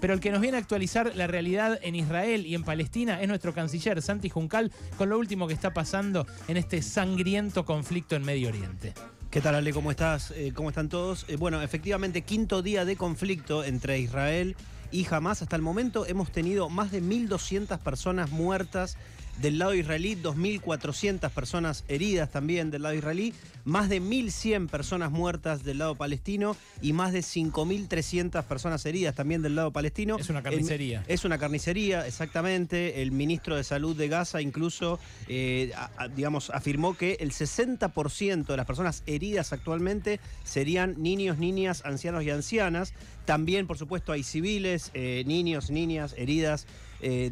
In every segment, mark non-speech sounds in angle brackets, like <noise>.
Pero el que nos viene a actualizar la realidad en Israel y en Palestina es nuestro canciller Santi Juncal con lo último que está pasando en este sangriento conflicto en Medio Oriente. ¿Qué tal, Ale? ¿Cómo estás? Eh, ¿Cómo están todos? Eh, bueno, efectivamente, quinto día de conflicto entre Israel y Hamas. Hasta el momento hemos tenido más de 1.200 personas muertas del lado israelí, 2.400 personas heridas también del lado israelí, más de 1.100 personas muertas del lado palestino y más de 5.300 personas heridas también del lado palestino. Es una carnicería. es una carnicería, exactamente. El ministro de Salud de Gaza incluso, eh, digamos, afirmó que el 60% de las personas heridas actualmente serían niños, niñas, ancianos y ancianas. También, por supuesto, hay civiles, eh, niños, niñas, heridas, eh,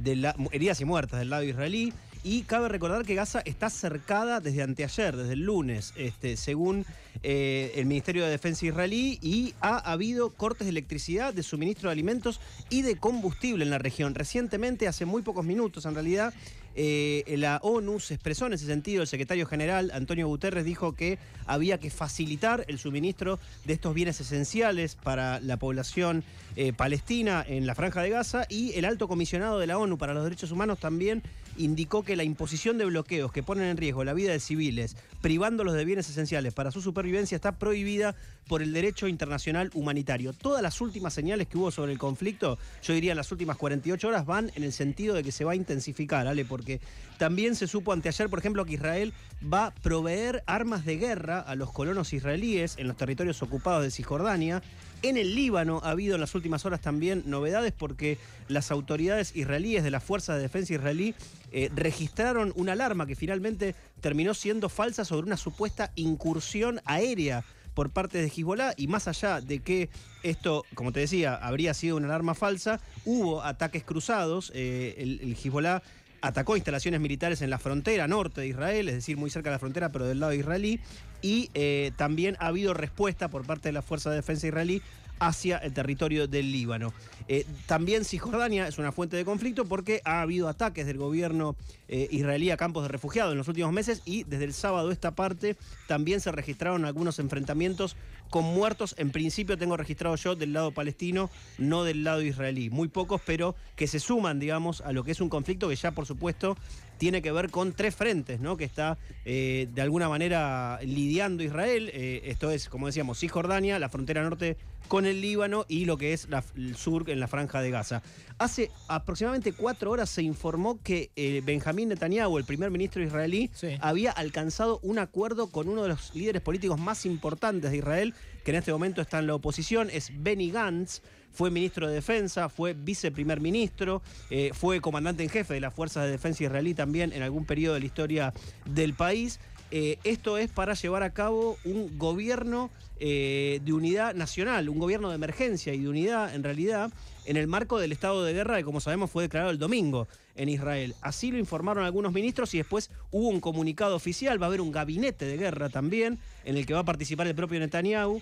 heridas y muertas del lado israelí. Y cabe recordar que Gaza está cercada desde anteayer, desde el lunes, este, según eh, el Ministerio de Defensa israelí, y ha habido cortes de electricidad, de suministro de alimentos y de combustible en la región. Recientemente, hace muy pocos minutos en realidad, eh, la ONU se expresó en ese sentido. El secretario general, Antonio Guterres, dijo que había que facilitar el suministro de estos bienes esenciales para la población eh, palestina en la franja de Gaza y el alto comisionado de la ONU para los Derechos Humanos también indicó que la imposición de bloqueos que ponen en riesgo la vida de civiles, privándolos de bienes esenciales para su supervivencia, está prohibida por el derecho internacional humanitario. Todas las últimas señales que hubo sobre el conflicto, yo diría las últimas 48 horas, van en el sentido de que se va a intensificar, ¿vale? Porque también se supo anteayer, por ejemplo, que Israel va a proveer armas de guerra a los colonos israelíes en los territorios ocupados de Cisjordania. En el Líbano ha habido en las últimas horas también novedades porque las autoridades israelíes de las Fuerzas de Defensa israelí eh, registraron una alarma que finalmente terminó siendo falsa sobre una supuesta incursión aérea por parte de Hezbollah y más allá de que esto, como te decía, habría sido una alarma falsa, hubo ataques cruzados, eh, el, el Hezbollah atacó instalaciones militares en la frontera norte de Israel, es decir, muy cerca de la frontera, pero del lado israelí, y eh, también ha habido respuesta por parte de la Fuerza de Defensa israelí hacia el territorio del Líbano. Eh, también Cisjordania es una fuente de conflicto porque ha habido ataques del gobierno eh, israelí a campos de refugiados en los últimos meses y desde el sábado esta parte también se registraron algunos enfrentamientos con muertos. En principio tengo registrado yo del lado palestino, no del lado israelí. Muy pocos, pero que se suman, digamos, a lo que es un conflicto que ya, por supuesto, tiene que ver con tres frentes, ¿no? Que está eh, de alguna manera lidiando Israel. Eh, esto es, como decíamos, Cisjordania, la frontera norte con el Líbano y lo que es el sur en la franja de Gaza. Hace aproximadamente cuatro horas se informó que eh, Benjamín Netanyahu, el primer ministro israelí, había alcanzado un acuerdo con uno de los líderes políticos más importantes de Israel, que en este momento está en la oposición, es Benny Gantz fue ministro de Defensa, fue viceprimer ministro, eh, fue comandante en jefe de las Fuerzas de Defensa israelí también en algún periodo de la historia del país. Eh, esto es para llevar a cabo un gobierno eh, de unidad nacional, un gobierno de emergencia y de unidad en realidad en el marco del estado de guerra que como sabemos fue declarado el domingo en Israel. Así lo informaron algunos ministros y después hubo un comunicado oficial, va a haber un gabinete de guerra también en el que va a participar el propio Netanyahu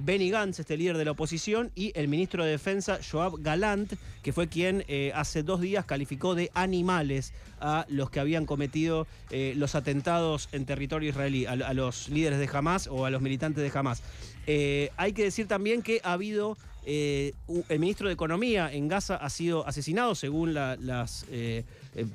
Benny Gantz, este líder de la oposición, y el ministro de Defensa, Joab Galant, que fue quien eh, hace dos días calificó de animales a los que habían cometido eh, los atentados en territorio israelí, a, los líderes de Hamas o a los militantes de Hamas. hay que decir también que ha habido el ministro de Economía en Gaza ha sido asesinado según las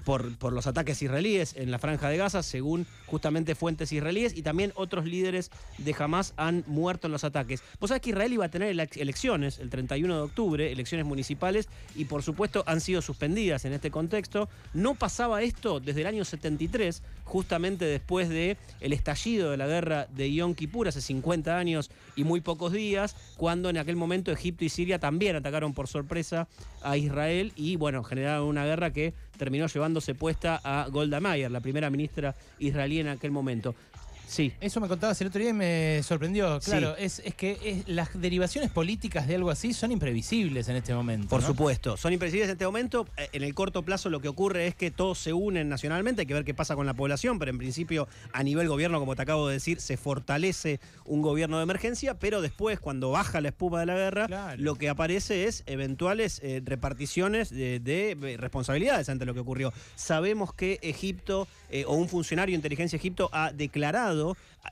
por, los ataques israelíes en la franja de Gaza, según justamente fuentes israelíes, y también otros líderes de Hamas han muerto en los ataques. Vos sabés que Israel iba a tener elecciones el 31 de octubre, elecciones municipales, y por supuesto han sido suspendidas en este contexto. No pasaba esto desde el año 73, justamente después de estallido de la guerra de Yom Kippur hace 50 años y muy pocos días, cuando en aquel momento Egipto y Siria también atacaron por sorpresa a Israel y bueno, generaron una guerra que terminó llevándose puesta a Golda Meir, la primera ministra israelí en aquel momento. Sí. Eso me contabas el otro día y me sorprendió. Claro, es, que las derivaciones políticas de algo así son imprevisibles en este momento. Por supuesto, son imprevisibles en este momento. Eh, en el corto plazo lo que ocurre es que todos se unen nacionalmente, hay que ver qué pasa con la población, pero en principio a nivel gobierno, como te acabo de decir, se fortalece un gobierno de emergencia, pero después cuando baja la espuma de la guerra, lo que aparece es eventuales eh, reparticiones de, responsabilidades ante lo que ocurrió. Sabemos que Egipto o un funcionario de inteligencia de Egipto ha declarado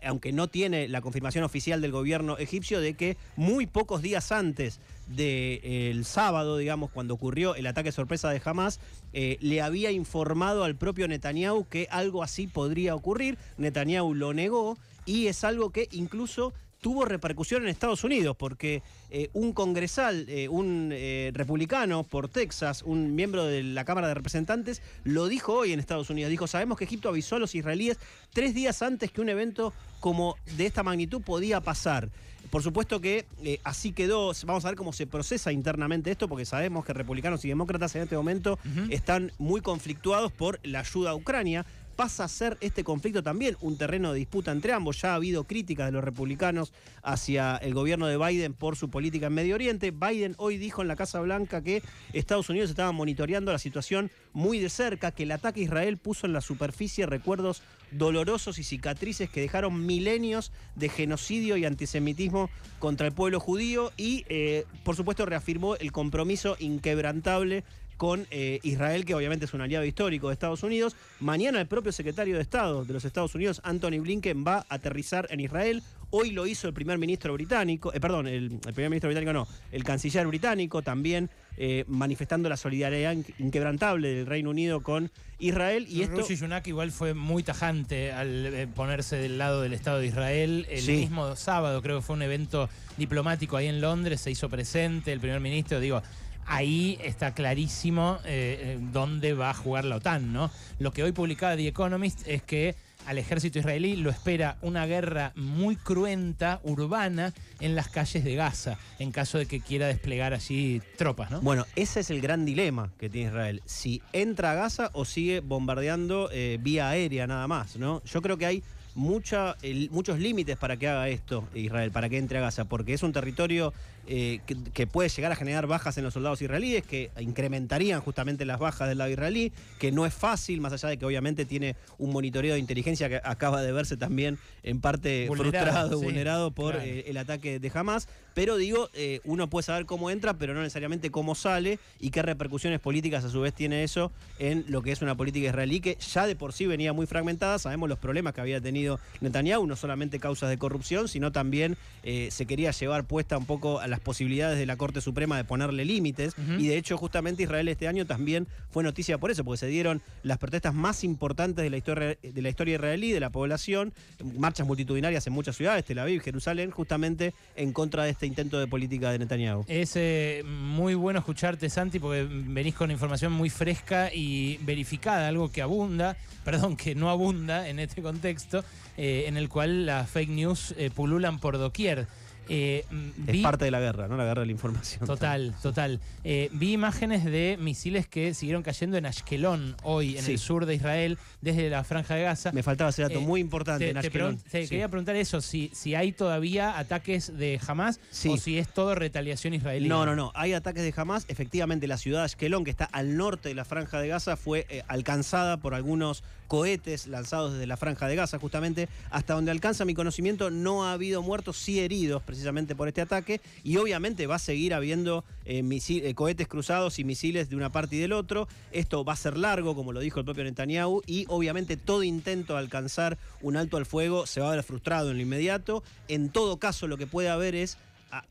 aunque no tiene la confirmación oficial del gobierno egipcio, de que muy pocos días antes del sábado, digamos, cuando ocurrió el ataque sorpresa de Hamas, eh, le había informado al propio Netanyahu que algo así podría ocurrir. Netanyahu lo negó y es algo que incluso tuvo repercusión en Estados Unidos, porque eh, un congresal, eh, un republicano por Texas, un miembro de la Cámara de Representantes, lo dijo hoy en Estados Unidos. Dijo, sabemos que Egipto avisó a los israelíes tres días antes que un evento como de esta magnitud podía pasar. Por supuesto que eh, así quedó, vamos a ver cómo se procesa internamente esto, porque sabemos que republicanos y demócratas en este momento están muy conflictuados por la ayuda a Ucrania pasa a ser este conflicto también un terreno de disputa entre ambos. Ya ha habido críticas de los republicanos hacia el gobierno de Biden por su política en Medio Oriente. Biden hoy dijo en la Casa Blanca que Estados Unidos estaba monitoreando la situación muy de cerca, que el ataque a Israel puso en la superficie recuerdos dolorosos y cicatrices que dejaron milenios de genocidio y antisemitismo contra el pueblo judío y, eh, por supuesto, reafirmó el compromiso inquebrantable con eh, Israel, que obviamente es un aliado histórico de Estados Unidos. Mañana el propio secretario de Estado de los Estados Unidos, Anthony Blinken, va a aterrizar en Israel. Hoy lo hizo el primer ministro británico, eh, perdón, el, primer ministro británico no, el canciller británico también eh, manifestando la solidaridad inquebrantable del Reino Unido con Israel. Y esto... Rishi igual fue muy tajante al ponerse del lado del Estado de Israel. El mismo sábado creo que fue un evento diplomático ahí en Londres, se hizo presente el primer ministro, digo, ahí está clarísimo eh, eh, dónde va a jugar la OTAN, ¿no? Lo que hoy publicaba The Economist es que al ejército israelí lo espera una guerra muy cruenta, urbana, en las calles de Gaza, en caso de que quiera desplegar allí tropas, ¿no? Bueno, ese es el gran dilema que tiene Israel. Si entra a Gaza o sigue bombardeando eh, vía aérea nada más, ¿no? Yo creo que hay mucha, muchos límites para que haga esto Israel, para que entre a Gaza, porque es un territorio eh, que, puede llegar a generar bajas en los soldados israelíes, que incrementarían justamente las bajas del lado israelí, que no es fácil, más allá de que obviamente tiene un monitoreo de inteligencia que acaba de verse también en parte frustrado, vulnerado por eh, el ataque de Hamas. Pero digo, eh, uno puede saber cómo entra, pero no necesariamente cómo sale y qué repercusiones políticas a su vez tiene eso en lo que es una política israelí que ya de por sí venía muy fragmentada. Sabemos los problemas que había tenido Netanyahu, no solamente causas de corrupción, sino también se quería llevar puesta un poco a la las posibilidades de la Corte Suprema de ponerle límites. Y de hecho, justamente Israel este año también fue noticia por eso, porque se dieron las protestas más importantes de la historia, de la historia israelí, de la población, marchas multitudinarias en muchas ciudades, Tel Aviv, Jerusalén, justamente en contra de este intento de política de Netanyahu. Es eh, muy bueno escucharte, Santi, porque venís con información muy fresca y verificada, algo que abunda, <laughs> perdón, que no abunda en este contexto, eh, en el cual las fake news eh, pululan por doquier. Eh, es parte de la guerra, ¿no? La guerra de la información. Total, total. Eh, vi imágenes de misiles que siguieron cayendo en Ashkelon hoy, en el sur de Israel, desde la franja de Gaza. Me faltaba ese dato eh, muy importante en Ashkelon. Te, quería preguntar eso, si, si hay todavía ataques de Hamas o si es todo retaliación israelí. No, no, no. Hay ataques de Hamas. Efectivamente, la ciudad de Ashkelon, que está al norte de la franja de Gaza, fue alcanzada por algunos cohetes lanzados desde la franja de Gaza, justamente. Hasta donde alcanza mi conocimiento, no ha habido muertos, sí heridos precisamente por este ataque y obviamente va a seguir habiendo eh, eh, cohetes cruzados y misiles de una parte y del otro. Esto va a ser largo, como lo dijo el propio Netanyahu, y obviamente todo intento de alcanzar un alto al fuego se va a ver frustrado en lo inmediato. En todo caso, lo que puede haber es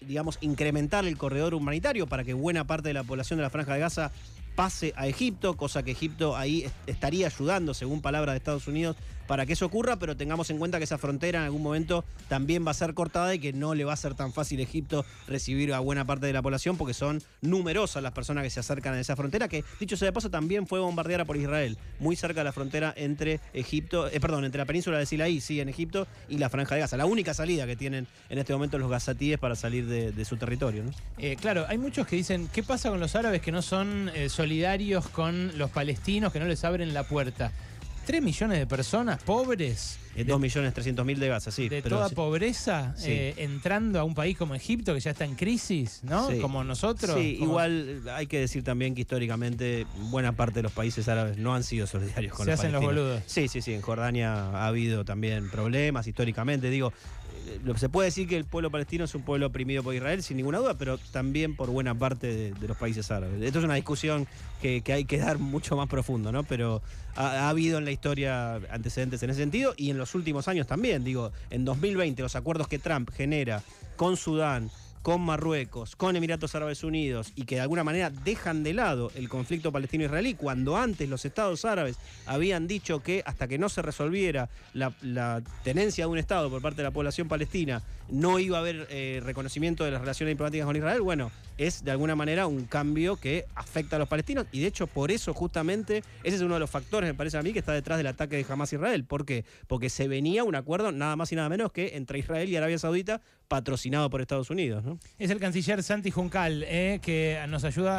digamos, incrementar el corredor humanitario para que buena parte de la población de la Franja de Gaza pase a Egipto, cosa que Egipto ahí estaría ayudando, según palabras de Estados Unidos, para que eso ocurra, pero tengamos en cuenta que esa frontera en algún momento también va a ser cortada y que no le va a ser tan fácil a Egipto recibir a buena parte de la población porque son numerosas las personas que se acercan a esa frontera, que dicho sea de paso también fue bombardeada por Israel, muy cerca de la frontera entre Egipto, eh, perdón, entre la península de Sinaí, sí, en Egipto, y la franja de Gaza, la única salida que tienen en este momento los gazatíes para salir de, su territorio. Eh, claro, hay muchos que dicen, ¿qué pasa con los árabes que no son eh, solidarios con los palestinos, que no les abren la puerta? 3 millones de personas pobres. 2 millones 300 mil de Gaza, sí. De toda pobreza, eh, entrando a un país como Egipto, que ya está en crisis, ¿no? Como nosotros. Sí, igual hay que decir también que históricamente buena parte de los países árabes no han sido solidarios con Se los hacen los boludos. Sí, sí, sí. En Jordania ha habido también problemas históricamente. Digo, se puede decir que el pueblo palestino es un pueblo oprimido por Israel, sin ninguna duda, pero también por buena parte de, los países árabes. Esto es una discusión que, hay que dar mucho más profundo, ¿no? Pero ha, habido en la historia antecedentes en ese sentido y en los últimos años también. Digo, en 2020 los acuerdos que Trump genera con Sudán, con Marruecos, con Emiratos Árabes Unidos y que de alguna manera dejan de lado el conflicto palestino-israelí cuando antes los estados árabes habían dicho que hasta que no se resolviera la, tenencia de un estado por parte de la población palestina no iba a haber eh, reconocimiento de las relaciones diplomáticas con Israel, bueno, es de alguna manera un cambio que afecta a los palestinos y de hecho por eso justamente ese es uno de los factores, me parece a mí, que está detrás del ataque de Hamas a Israel. ¿Por qué? Porque se venía un acuerdo nada más y nada menos que entre Israel y Arabia Saudita patrocinado por Estados Unidos. ¿no? Es el canciller Santi Juncal eh, que nos ayuda